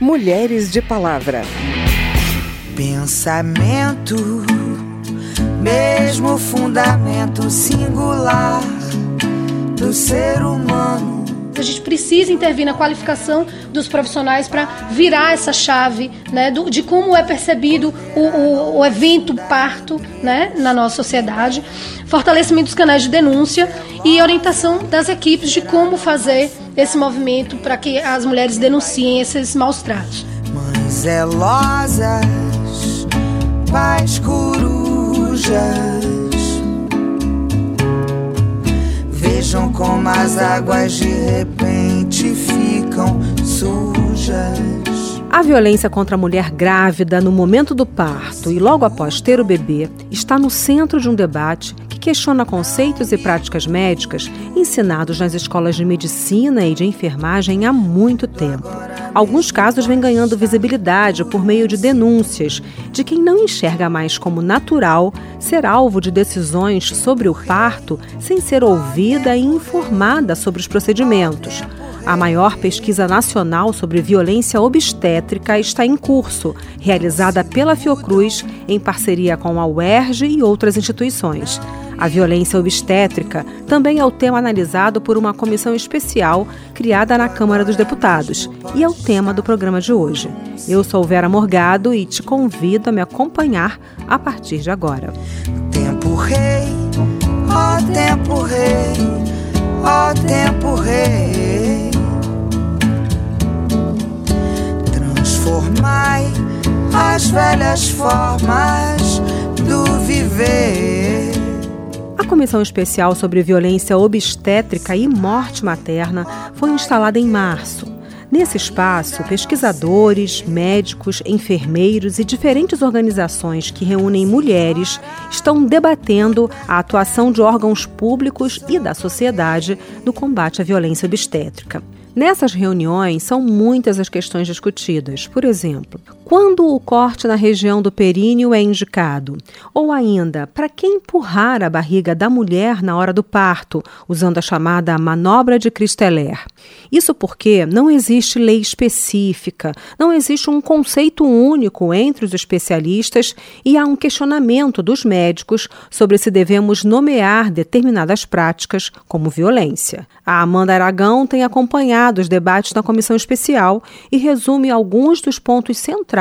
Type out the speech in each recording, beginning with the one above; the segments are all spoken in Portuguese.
Mulheres de Palavra. Pensamento, mesmo fundamento singular do ser humano a gente precisa intervir na qualificação dos profissionais para virar essa chave né, do, de como é percebido o, o, o, evento parto né, na nossa sociedade, fortalecimento dos canais de denúncia e orientação das equipes de como fazer esse movimento para que as mulheres denunciem esses maus tratos. Mães zelosas, pais corujas Como as águas de repente ficam sujas. A violência contra a mulher grávida no momento do parto e logo após ter o bebê está no centro de um debate que questiona conceitos e práticas médicas ensinados nas escolas de medicina e de enfermagem há muito tempo. Alguns casos vêm ganhando visibilidade por meio de denúncias de quem não enxerga mais como natural ser alvo de decisões sobre o parto sem ser ouvida e informada sobre os procedimentos. A maior pesquisa nacional sobre violência obstétrica está em curso, realizada pela Fiocruz em parceria com a UERJ e outras instituições. A violência obstétrica também é o tema analisado por uma comissão especial criada na Câmara dos Deputados e é o tema do programa de hoje. Eu sou Vera Morgado e te convido a me acompanhar a partir de agora. Tempo rei, ó tempo rei, ó tempo rei. Transformai as velhas formas do viver a Comissão Especial sobre Violência Obstétrica e Morte Materna foi instalada em março. Nesse espaço, pesquisadores, médicos, enfermeiros e diferentes organizações que reúnem mulheres estão debatendo a atuação de órgãos públicos e da sociedade no combate à violência obstétrica. Nessas reuniões, são muitas as questões discutidas. Por exemplo, quando o corte na região do períneo é indicado? Ou ainda, para que empurrar a barriga da mulher na hora do parto, usando a chamada manobra de Christeller? Isso porque não existe lei específica, não existe um conceito único entre os especialistas e há um questionamento dos médicos sobre se devemos nomear determinadas práticas como violência. A Amanda Aragão tem acompanhado os debates na comissão especial e resume alguns dos pontos centrais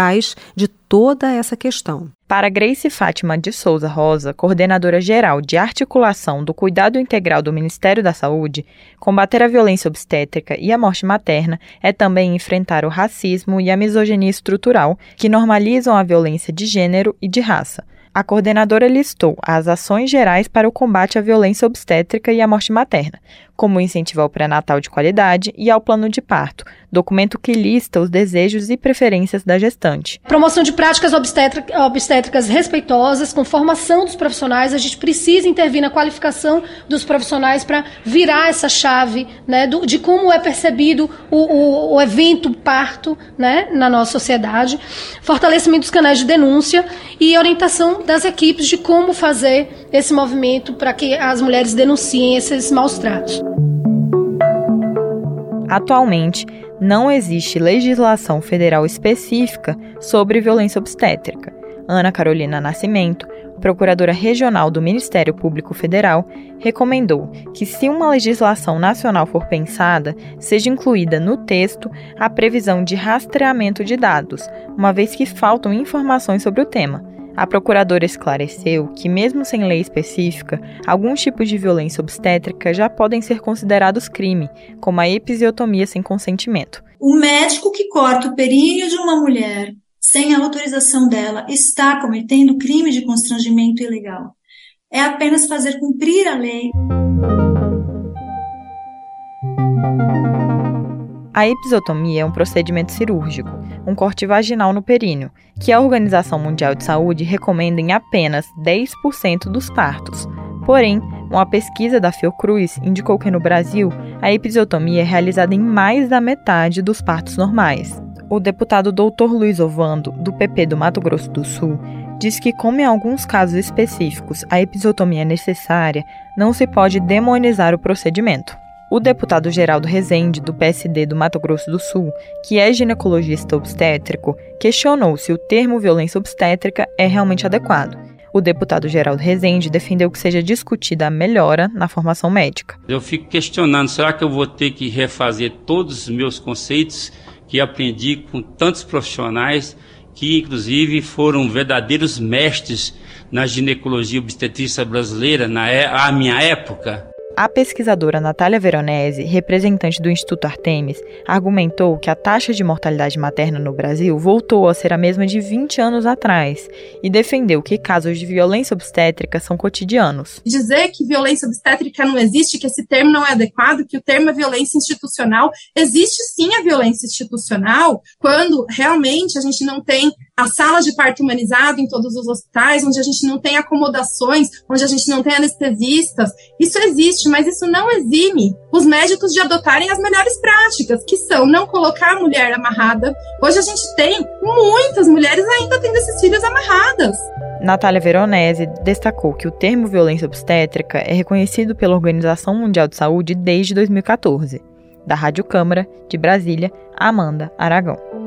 de toda essa questão. Para Grace Fátima de Souza Rosa, coordenadora geral de articulação do cuidado integral do Ministério da Saúde, combater a violência obstétrica e a morte materna é também enfrentar o racismo e a misoginia estrutural que normalizam a violência de gênero e de raça. A coordenadora listou as ações gerais para o combate à violência obstétrica e à morte materna, como o pré-natal de qualidade e ao plano de parto, documento que lista os desejos e preferências da gestante. Promoção de práticas obstétricas respeitosas, com formação dos profissionais, a gente precisa intervir na qualificação dos profissionais para virar essa chave né, do, de como é percebido o, o, o evento parto né, na nossa sociedade, fortalecimento dos canais de denúncia e orientação das equipes de como fazer esse movimento para que as mulheres denunciem esses maus tratos. Atualmente, não existe legislação federal específica sobre violência obstétrica. Ana Carolina Nascimento, procuradora regional do Ministério Público Federal, recomendou que, se uma legislação nacional for pensada, seja incluída no texto a previsão de rastreamento de dados, uma vez que faltam informações sobre o tema. A procuradora esclareceu que, mesmo sem lei específica, alguns tipos de violência obstétrica já podem ser considerados crime, como a episiotomia sem consentimento. O médico que corta o períneo de uma mulher sem a autorização dela está cometendo crime de constrangimento ilegal. É apenas fazer cumprir a lei. A episiotomia é um procedimento cirúrgico, um corte vaginal no períneo, que a Organização Mundial de Saúde recomenda em apenas 10% dos partos. Porém, uma pesquisa da Fiocruz indicou que no Brasil a episiotomia é realizada em mais da metade dos partos normais. O deputado Dr. Luiz Ovando, do PP do Mato Grosso do Sul, diz que, como em alguns casos específicos a episiotomia é necessária, não se pode demonizar o procedimento. O deputado Geraldo Rezende, do PSD do Mato Grosso do Sul, que é ginecologista obstétrico, questionou se o termo violência obstétrica é realmente adequado. O deputado Geraldo Rezende defendeu que seja discutida a melhora na formação médica. Eu fico questionando, será que eu vou ter que refazer todos os meus conceitos que aprendi com tantos profissionais que inclusive foram verdadeiros mestres na ginecologia obstetrícia brasileira na é, minha época? A pesquisadora Natália Veronese, representante do Instituto Artemis, argumentou que a taxa de mortalidade materna no Brasil voltou a ser a mesma de 20 anos atrás e defendeu que casos de violência obstétrica são cotidianos. Dizer que violência obstétrica não existe, que esse termo não é adequado, que o termo é violência institucional, existe sim a violência institucional quando realmente a gente não tem a sala de parto humanizado em todos os hospitais, onde a gente não tem acomodações, onde a gente não tem anestesistas. Isso existe, mas isso não exime os médicos de adotarem as melhores práticas, que são não colocar a mulher amarrada. Hoje a gente tem muitas mulheres ainda tendo esses filhos amarradas. Natália Veronese destacou que o termo violência obstétrica é reconhecido pela Organização Mundial de Saúde desde 2014. Da Rádio Câmara, de Brasília, Amanda Aragão.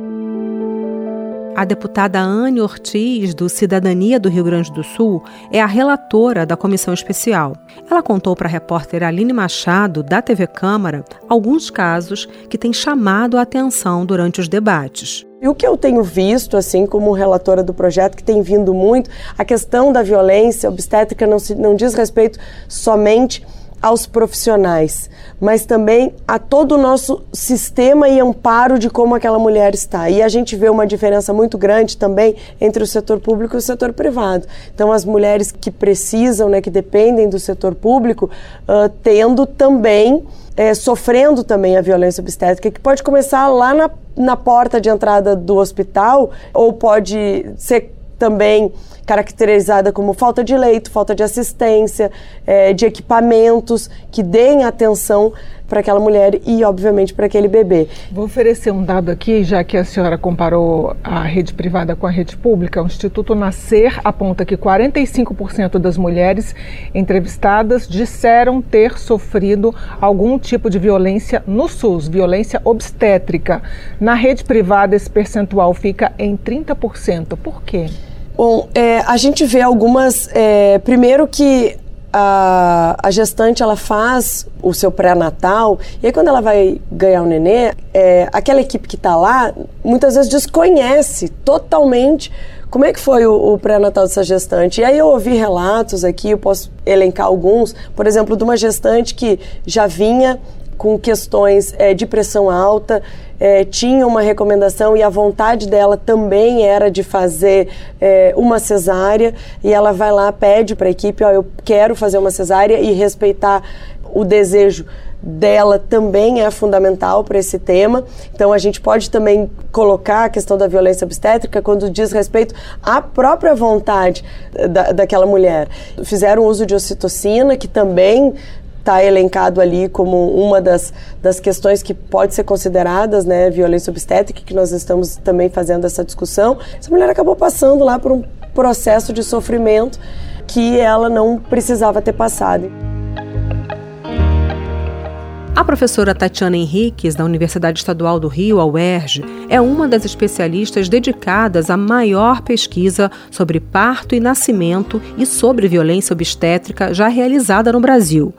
A deputada Anne Ortiz, do Cidadania do Rio Grande do Sul, é a relatora da comissão especial. Ela contou para a repórter Aline Machado, da TV Câmara, alguns casos que têm chamado a atenção durante os debates. E o que eu tenho visto, assim como relatora do projeto, que tem vindo muito, a questão da violência obstétrica não, se, não diz respeito somente aos profissionais, mas também a todo o nosso sistema e amparo de como aquela mulher está. E a gente vê uma diferença muito grande também entre o setor público e o setor privado. Então, as mulheres que precisam, né, que dependem do setor público, uh, tendo também, é, sofrendo também a violência obstétrica, que pode começar lá na, na porta de entrada do hospital ou pode ser também caracterizada como falta de leito, falta de assistência, é, de equipamentos que deem atenção para aquela mulher e, obviamente, para aquele bebê. Vou oferecer um dado aqui, já que a senhora comparou a rede privada com a rede pública. O Instituto Nascer aponta que 45% das mulheres entrevistadas disseram ter sofrido algum tipo de violência no SUS, violência obstétrica. Na rede privada, esse percentual fica em 30%. Por quê? Bom, é, a gente vê algumas. É, primeiro que a, a, gestante ela faz o seu pré-natal e aí quando ela vai ganhar o nenê, é, aquela equipe que está lá muitas vezes desconhece totalmente como é que foi o, o pré-natal dessa gestante. E aí eu ouvi relatos aqui, eu posso elencar alguns, por exemplo, de uma gestante que já vinha com questões é, de pressão alta, é, tinha uma recomendação e a vontade dela também era de fazer é, uma cesárea e ela vai lá pede para a equipe, ó, eu quero fazer uma cesárea e respeitar o desejo dela também é fundamental para esse tema. Então a gente pode também colocar a questão da violência obstétrica quando diz respeito à própria vontade da, daquela mulher. Fizeram uso de ocitocina, que também está elencado ali como uma das, das questões que pode ser consideradas, né, violência obstétrica, que nós estamos também fazendo essa discussão. Essa mulher acabou passando lá por um processo de sofrimento que ela não precisava ter passado. A professora Tatiana Henriques, da Universidade Estadual do Rio, a UERJ, é uma das especialistas dedicadas à maior pesquisa sobre parto e nascimento e sobre violência obstétrica já realizada no Brasil.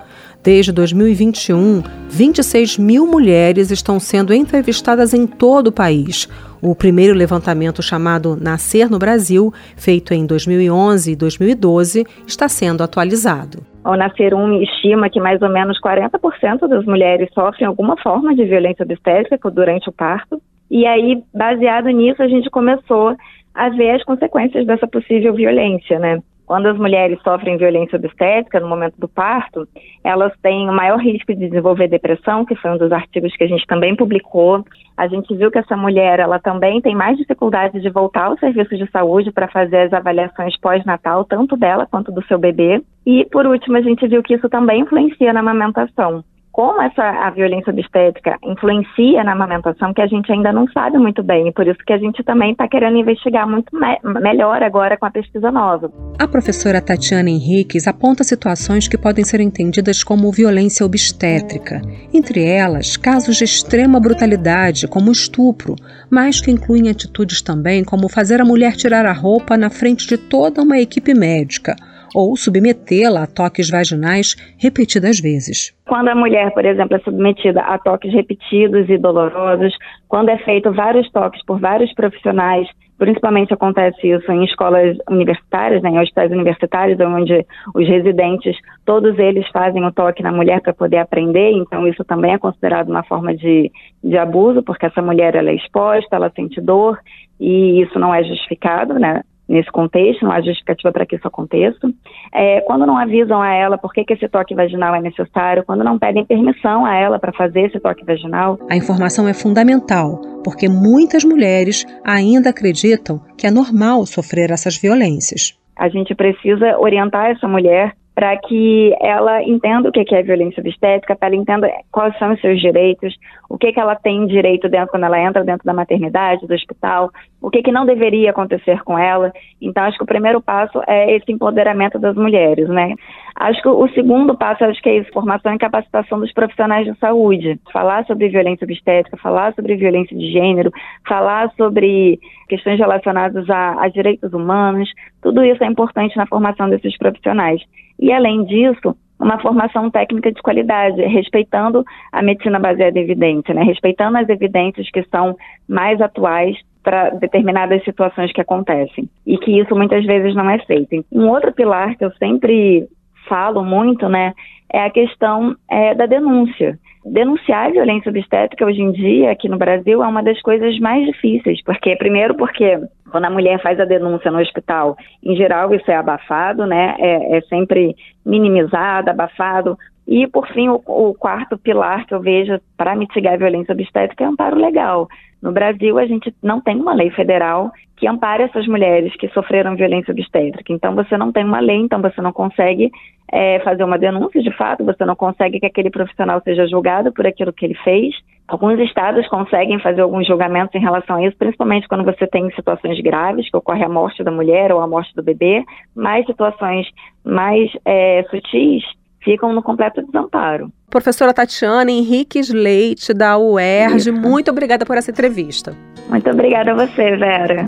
Desde 2021, 26 mil mulheres estão sendo entrevistadas em todo o país. O primeiro levantamento, chamado Nascer no Brasil, feito em 2011 e 2012, está sendo atualizado. Ao Nascer um estima que mais ou menos 40% das mulheres sofrem alguma forma de violência obstétrica durante o parto. E aí, baseado nisso, a gente começou a ver as consequências dessa possível violência, né? Quando as mulheres sofrem violência obstétrica no momento do parto, elas têm o maior risco de desenvolver depressão, que foi um dos artigos que a gente também publicou. A gente viu que essa mulher, ela também tem mais dificuldade de voltar ao serviço de saúde para fazer as avaliações pós-natal, tanto dela quanto do seu bebê. E, por último, a gente viu que isso também influencia na amamentação como essa a violência obstétrica influencia na amamentação, que a gente ainda não sabe muito bem, e por isso que a gente também está querendo investigar muito me melhor agora com a pesquisa nova. A professora Tatiana Henriques aponta situações que podem ser entendidas como violência obstétrica, entre elas casos de extrema brutalidade, como estupro, mas que incluem atitudes também como fazer a mulher tirar a roupa na frente de toda uma equipe médica ou submetê-la a toques vaginais repetidas vezes. Quando a mulher, por exemplo, é submetida a toques repetidos e dolorosos, quando é feito vários toques por vários profissionais, principalmente acontece isso em escolas universitárias, né, em hospitais universitários, onde os residentes, todos eles fazem o toque na mulher para poder aprender, então isso também é considerado uma forma de, de abuso, porque essa mulher ela é exposta, ela sente dor, e isso não é justificado, né? Nesse contexto, não há justificativa para que isso aconteça. É, quando não avisam a ela por que, que esse toque vaginal é necessário, quando não pedem permissão a ela para fazer esse toque vaginal. A informação é fundamental, porque muitas mulheres ainda acreditam que é normal sofrer essas violências. A gente precisa orientar essa mulher para que ela entenda o que é violência obstétrica, para ela entenda quais são os seus direitos, o que, que ela tem direito dentro quando ela entra dentro da maternidade, do hospital, o que, que não deveria acontecer com ela. Então, acho que o primeiro passo é esse empoderamento das mulheres, né? Acho que o segundo passo, acho que é isso, formação e capacitação dos profissionais de saúde. Falar sobre violência obstétrica, falar sobre violência de gênero, falar sobre questões relacionadas a, a direitos humanos, tudo isso é importante na formação desses profissionais. E, além disso, uma formação técnica de qualidade, respeitando a medicina baseada em evidência, né? respeitando as evidências que são mais atuais para determinadas situações que acontecem. E que isso muitas vezes não é feito. Um outro pilar que eu sempre falo muito, né, é a questão é, da denúncia. Denunciar a violência obstétrica hoje em dia, aqui no Brasil, é uma das coisas mais difíceis, porque, primeiro, porque quando a mulher faz a denúncia no hospital, em geral isso é abafado, né? É, é sempre minimizado, abafado. E, por fim, o, o quarto pilar que eu vejo para mitigar a violência obstétrica é amparo legal. No Brasil, a gente não tem uma lei federal que ampare essas mulheres que sofreram violência obstétrica. Então, você não tem uma lei, então você não consegue é, fazer uma denúncia de fato, você não consegue que aquele profissional seja julgado por aquilo que ele fez. Alguns estados conseguem fazer alguns julgamentos em relação a isso, principalmente quando você tem situações graves, que ocorre a morte da mulher ou a morte do bebê, mas situações mais é, sutis ficam no completo desamparo. Professora Tatiana Henriques Leite, da UERJ, Isso. muito obrigada por essa entrevista. Muito obrigada a você, Vera.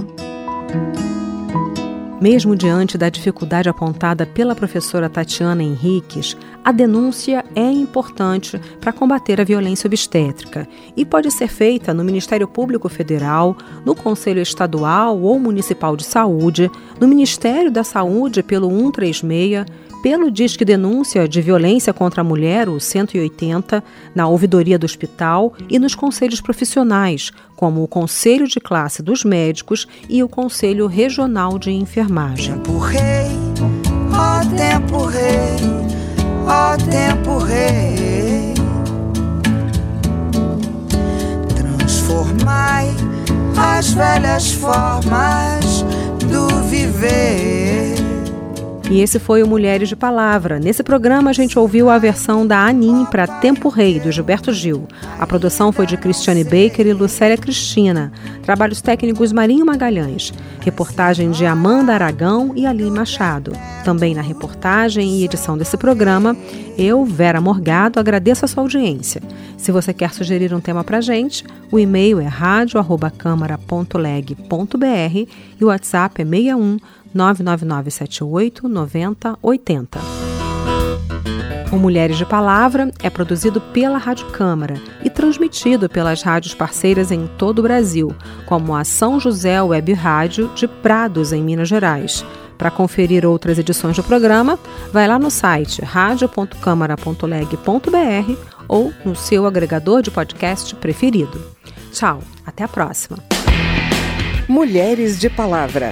Mesmo diante da dificuldade apontada pela professora Tatiana Henriques, a denúncia é importante para combater a violência obstétrica e pode ser feita no Ministério Público Federal, no Conselho Estadual ou Municipal de Saúde, no Ministério da Saúde pelo 136 pelo Disque Denúncia de Violência contra a Mulher, o 180, na ouvidoria do hospital e nos conselhos profissionais, como o Conselho de Classe dos Médicos e o Conselho Regional de Enfermagem. Tempo rei, ó tempo rei, ó tempo rei. Transformai as velhas formas do viver e esse foi o Mulheres de Palavra. Nesse programa a gente ouviu a versão da Anin para Tempo Rei, do Gilberto Gil. A produção foi de Cristiane Baker e Lucélia Cristina. Trabalhos técnicos Marinho Magalhães. Reportagem de Amanda Aragão e Aline Machado. Também na reportagem e edição desse programa, eu, Vera Morgado, agradeço a sua audiência. Se você quer sugerir um tema para gente, o e-mail é radio@câmara.leg.br e o WhatsApp é 61 99978 9080. O Mulheres de Palavra é produzido pela Rádio Câmara e transmitido pelas rádios parceiras em todo o Brasil, como a São José Web Rádio de Prados, em Minas Gerais. Para conferir outras edições do programa, vai lá no site radio.câmara.leg.br ou no seu agregador de podcast preferido. Tchau, até a próxima. Mulheres de Palavra.